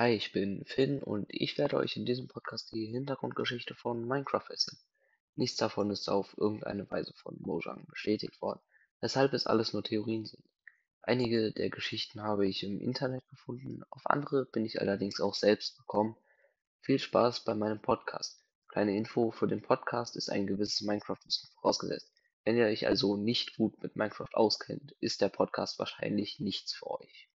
Hi, ich bin Finn und ich werde euch in diesem Podcast die Hintergrundgeschichte von Minecraft essen. Nichts davon ist auf irgendeine Weise von Mojang bestätigt worden, weshalb es alles nur Theorien sind. Einige der Geschichten habe ich im Internet gefunden, auf andere bin ich allerdings auch selbst gekommen. Viel Spaß bei meinem Podcast. Kleine Info, für den Podcast ist ein gewisses Minecraft-Wissen vorausgesetzt. Wenn ihr euch also nicht gut mit Minecraft auskennt, ist der Podcast wahrscheinlich nichts für euch.